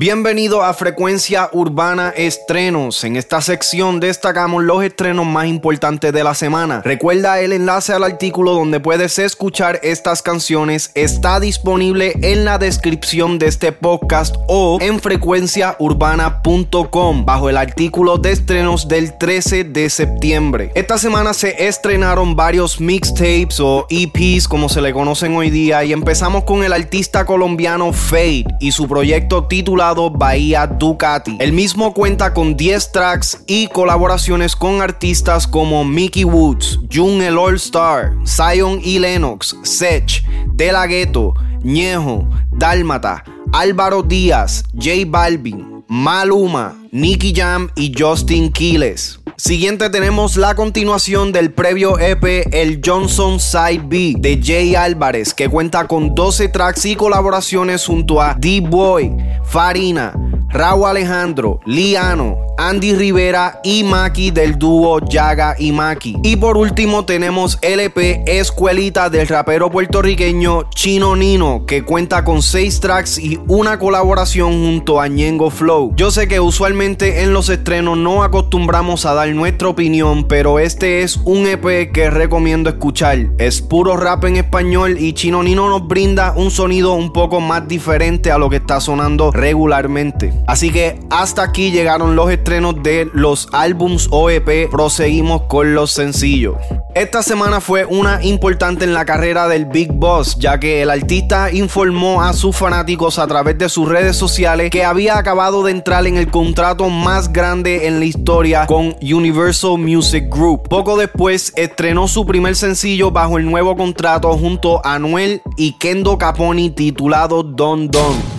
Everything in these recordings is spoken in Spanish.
Bienvenido a Frecuencia Urbana Estrenos. En esta sección destacamos los estrenos más importantes de la semana. Recuerda el enlace al artículo donde puedes escuchar estas canciones. Está disponible en la descripción de este podcast o en frecuenciaurbana.com bajo el artículo de estrenos del 13 de septiembre. Esta semana se estrenaron varios mixtapes o EPs como se le conocen hoy día y empezamos con el artista colombiano Fade y su proyecto titulado Bahía Ducati. El mismo cuenta con 10 tracks y colaboraciones con artistas como Mickey Woods, Jun el All Star, Zion y Lennox, Sech, De La Ghetto, Ñejo, Dálmata, Álvaro Díaz, J Balvin, Maluma, Nicky Jam y Justin Quiles. Siguiente tenemos la continuación del previo EP El Johnson Side B de Jay Álvarez que cuenta con 12 tracks y colaboraciones junto a D-Boy, Farina, Raúl Alejandro, Liano, Andy Rivera y Maki del dúo Yaga y Maki. Y por último tenemos LP Escuelita del rapero puertorriqueño Chino Nino que cuenta con 6 tracks y una colaboración junto a Ñengo Flow. Yo sé que usualmente en los estrenos no acostumbramos a dar nuestra opinión, pero este es un EP que recomiendo escuchar. Es puro rap en español y Chino Nino nos brinda un sonido un poco más diferente a lo que está sonando regularmente. Así que hasta aquí llegaron los estrenos de los álbums OEP. Proseguimos con los sencillos. Esta semana fue una importante en la carrera del Big Boss, ya que el artista informó a sus fanáticos a través de sus redes sociales que había acabado de entrar en el contrato más grande en la historia con Universal Music Group. Poco después estrenó su primer sencillo bajo el nuevo contrato junto a Anuel y Kendo Caponi titulado Don Don.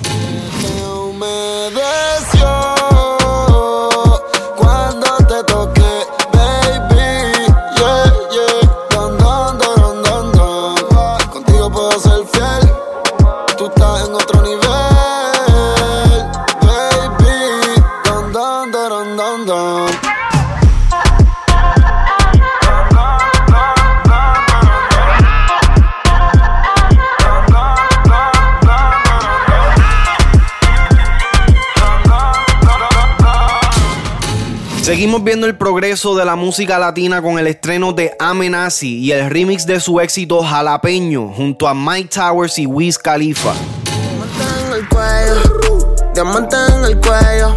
Seguimos viendo el progreso de la música latina con el estreno de Amenazi y el remix de su éxito Jalapeño junto a Mike Towers y Wiz Khalifa. en el cuello, diamante en el cuello.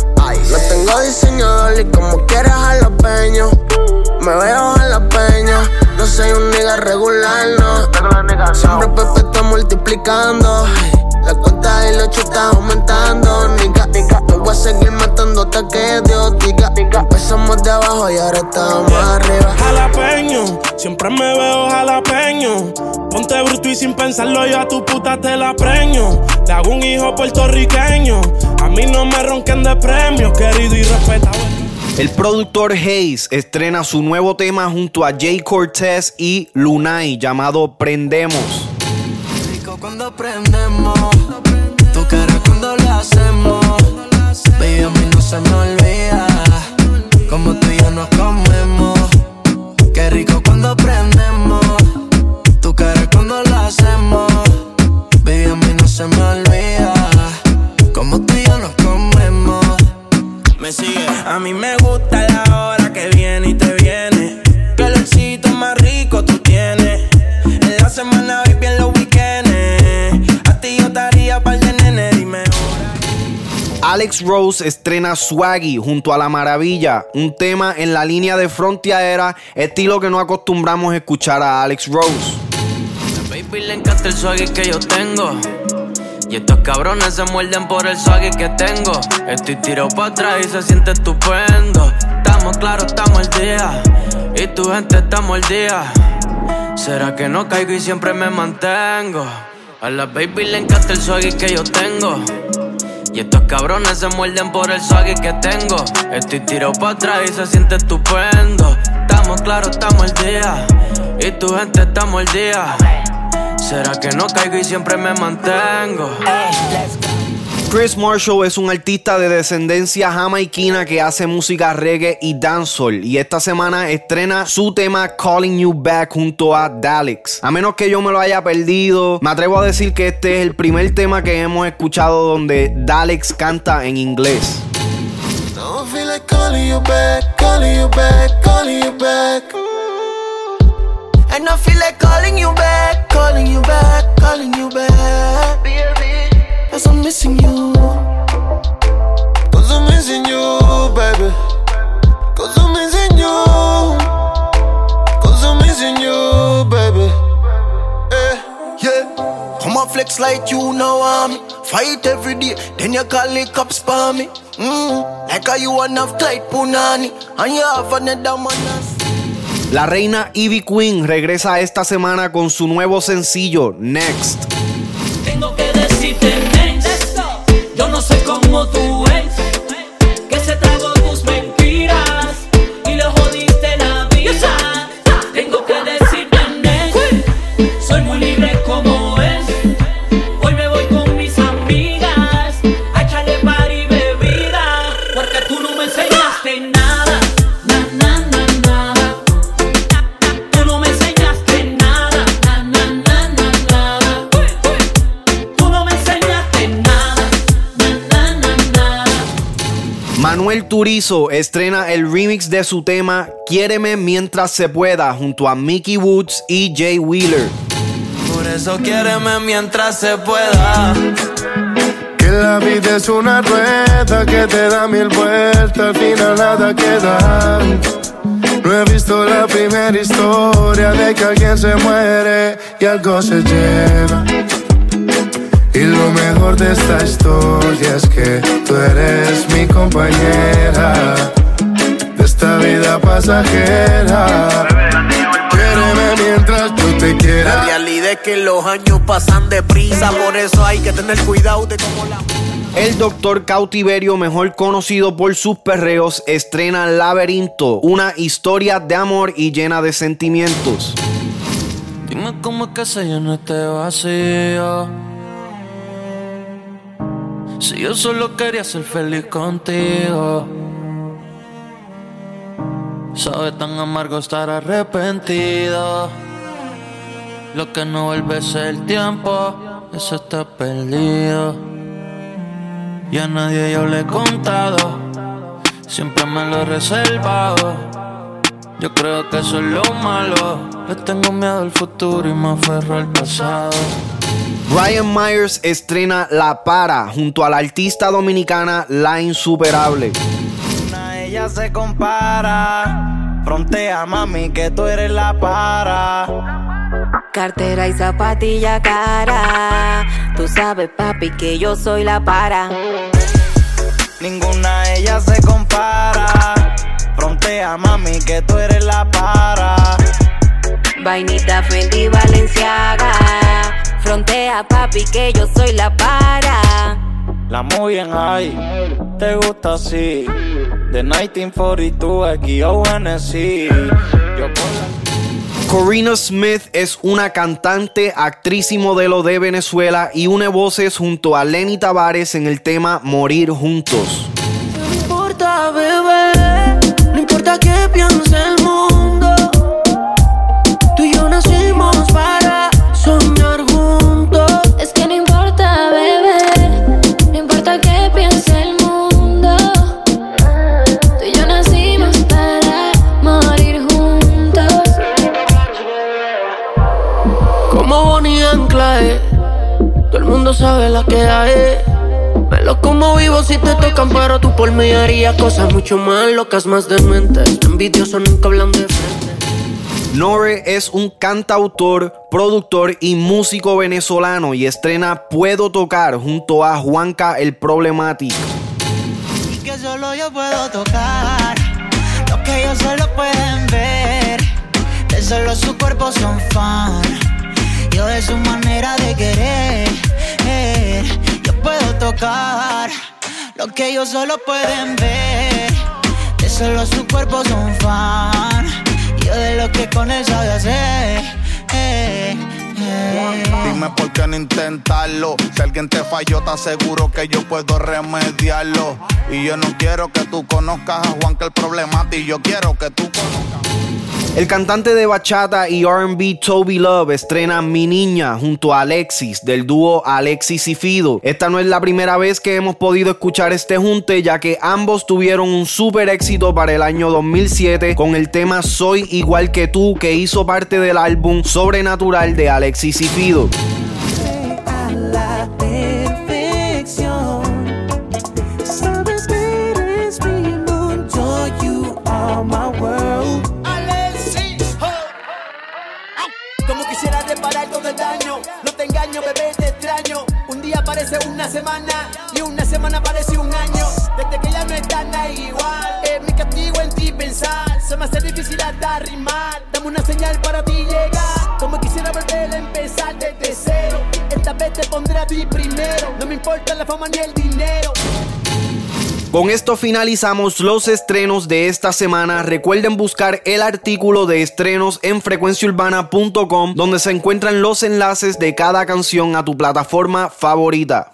Lo tengo diseñado y como quieras jalapeño. Me veo jalapeño, no soy un nigga regular, no. Siempre Pepe está multiplicando. La cuenta y los está aumentando, nigga, nigga. No voy a seguir matando hasta que Dios diga. Empezamos de abajo y ahora estamos arriba. Jalapeño, siempre me veo jalapeño. Ponte bruto y sin pensarlo yo a tu puta te la preño. Te hago un hijo puertorriqueño. A mí no me ronquen de premios, querido y respetado. El productor Hayes estrena su nuevo tema junto a Jay Cortez y Lunay llamado Prendemos cuando prendemos, tu cara cuando lo hacemos. Baby, a mí no se me olvida como tú y yo nos comemos. Qué rico cuando prendemos, tu cara cuando lo hacemos. Baby, a mí no se me olvida como tú y yo nos comemos. Me sigue, a mí me gusta la hora que viene y te Alex Rose estrena Swaggy junto a La Maravilla, un tema en la línea de Frontiera, estilo que no acostumbramos a escuchar a Alex Rose. baby le encanta el swaggy que yo tengo. Y estos cabrones se muerden por el swaggy que tengo. Estoy tirado para atrás y se siente estupendo. Estamos claros, estamos el día. Y tu gente estamos el día. ¿Será que no caigo y siempre me mantengo? A la baby le encanta el swaggy que yo tengo. Y estos cabrones se muerden por el swaggy que tengo. Estoy tirado para atrás y se siente estupendo. Estamos claros, estamos el día. Y tu gente estamos el día. ¿Será que no caigo y siempre me mantengo? Chris Marshall es un artista de descendencia jamaiquina que hace música reggae y dancehall y esta semana estrena su tema Calling You Back junto a Daleks. A menos que yo me lo haya perdido, me atrevo a decir que este es el primer tema que hemos escuchado donde Daleks canta en inglés. Cause Fight every day, then you call the cops for me. Mm, like how you enough tight punani, and you have another man. La reina Ivy Queen regresa esta semana con su nuevo sencillo Next. Tengo que decirte yo no sé cómo tú Manuel Turizo estrena el remix de su tema Quiéreme mientras se pueda junto a Mickey Woods y Jay Wheeler. Por eso quiéreme mientras se pueda. Que la vida es una rueda que te da mil vueltas, al final nada queda. No he visto la primera historia de que alguien se muere y algo se lleva. Y lo mejor de esta historia es que tú eres mi compañera de esta vida pasajera. Quiereme mientras yo te quiera. La realidad es que los años pasan deprisa, por eso hay que tener cuidado de cómo la. El doctor Cautiverio, mejor conocido por sus perreos, estrena Laberinto, una historia de amor y llena de sentimientos. Dime cómo es que se llena este vacío. Si yo solo quería ser feliz contigo. Sabe tan amargo estar arrepentido. Lo que no vuelve es el tiempo, eso está perdido. Y a nadie yo le he contado, siempre me lo he reservado. Yo creo que eso es lo malo. Le tengo miedo al futuro y me aferro al pasado. Ryan Myers estrena La Para junto a la artista dominicana La Insuperable. Una ella se compara. Frontea, mami, que tú eres la para. Cartera y zapatilla cara. Tú sabes, papi, que yo soy la para. Ninguna ella se compara. Frontea, mami, que tú eres la para. Vainita Fendi Valenciaga Frontea, papi, que yo soy la para. La muy bien high, te gusta así. De 1942, aquí yo Yo Corina Smith es una cantante, actriz y modelo de Venezuela y une voces junto a Lenny Tavares en el tema Morir Juntos. No importa, bebé, no importa qué piense Todo el mundo sabe la que hay. Me lo como vivo si te tocan, pero tú por mí harías cosas mucho más locas, más dementes. Envidiosos nunca hablan de frente. Nore es un cantautor, productor y músico venezolano y estrena Puedo Tocar junto a Juanca el Problemático. Y que solo yo puedo tocar, lo que ellos solo pueden ver, de solo su cuerpo son fan yo de su manera de querer. yo puedo tocar lo que ellos solo pueden ver. De solo su cuerpo son fan. Yo de lo que con él sabe hacer. Dime por qué no intentarlo. Si alguien te falló, te aseguro que yo puedo remediarlo. Y yo no quiero que tú conozcas a Juan, que el problema a ti. Yo quiero que tú conozcas. El cantante de bachata y RB Toby Love estrena Mi Niña junto a Alexis del dúo Alexis y Fido. Esta no es la primera vez que hemos podido escuchar este junte ya que ambos tuvieron un super éxito para el año 2007 con el tema Soy igual que tú que hizo parte del álbum Sobrenatural de Alexis y Fido. Semana y una semana parece un año. Desde que ya no está nada igual. Es mi castigo en ti pensar. Se me hace difícil hasta rimar. Dame una señal para ti llegar. Como quisiera volver a empezar desde cero. Esta vez te pondré a ti primero. No me importa la fama ni el dinero. Con esto finalizamos los estrenos de esta semana. Recuerden buscar el artículo de estrenos en frecuenciaurbana.com donde se encuentran los enlaces de cada canción a tu plataforma favorita.